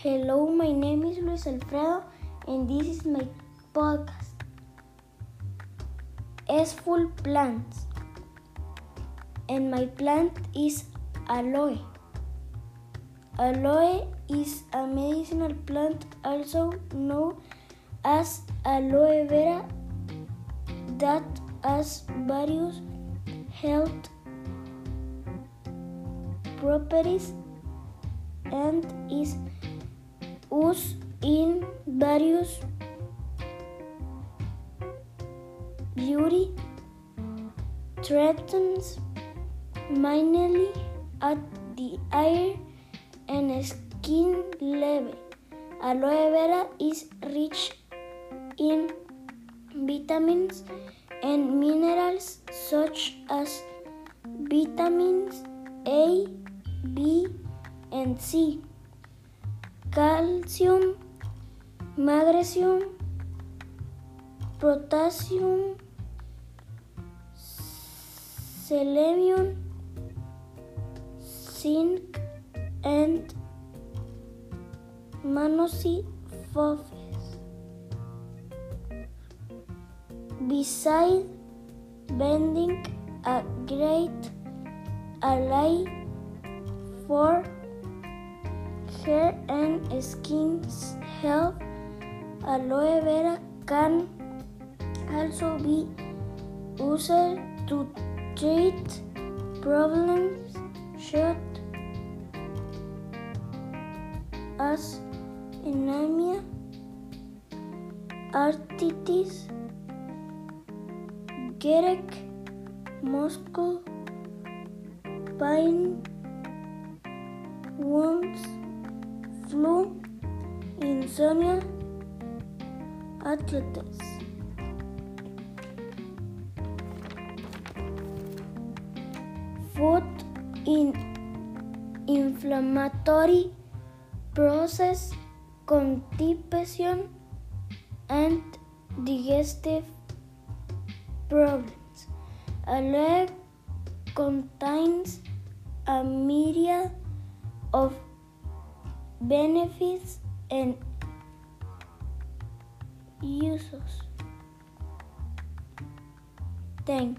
Hello, my name is Luis Alfredo, and this is my podcast. It's full plants, and my plant is aloe. Aloe is a medicinal plant, also known as aloe vera, that has various health properties and is used in various beauty treatments, mainly at the eye and skin level. Aloe vera is rich in vitamins and minerals such as vitamins A, B, and C, calcium, magnesium, potassium, selenium, zinc, and phosphorus. Besides being a great ally for hair and skin health, aloe vera can also be used to treat problems such as anemia, arthritis, Gerek, muscle, pain, wounds, flu, insomnia, arthritis. Food in inflammatory process, constipation, and digestive problems. Aloe contains a myriad of benefits and uses. Thank.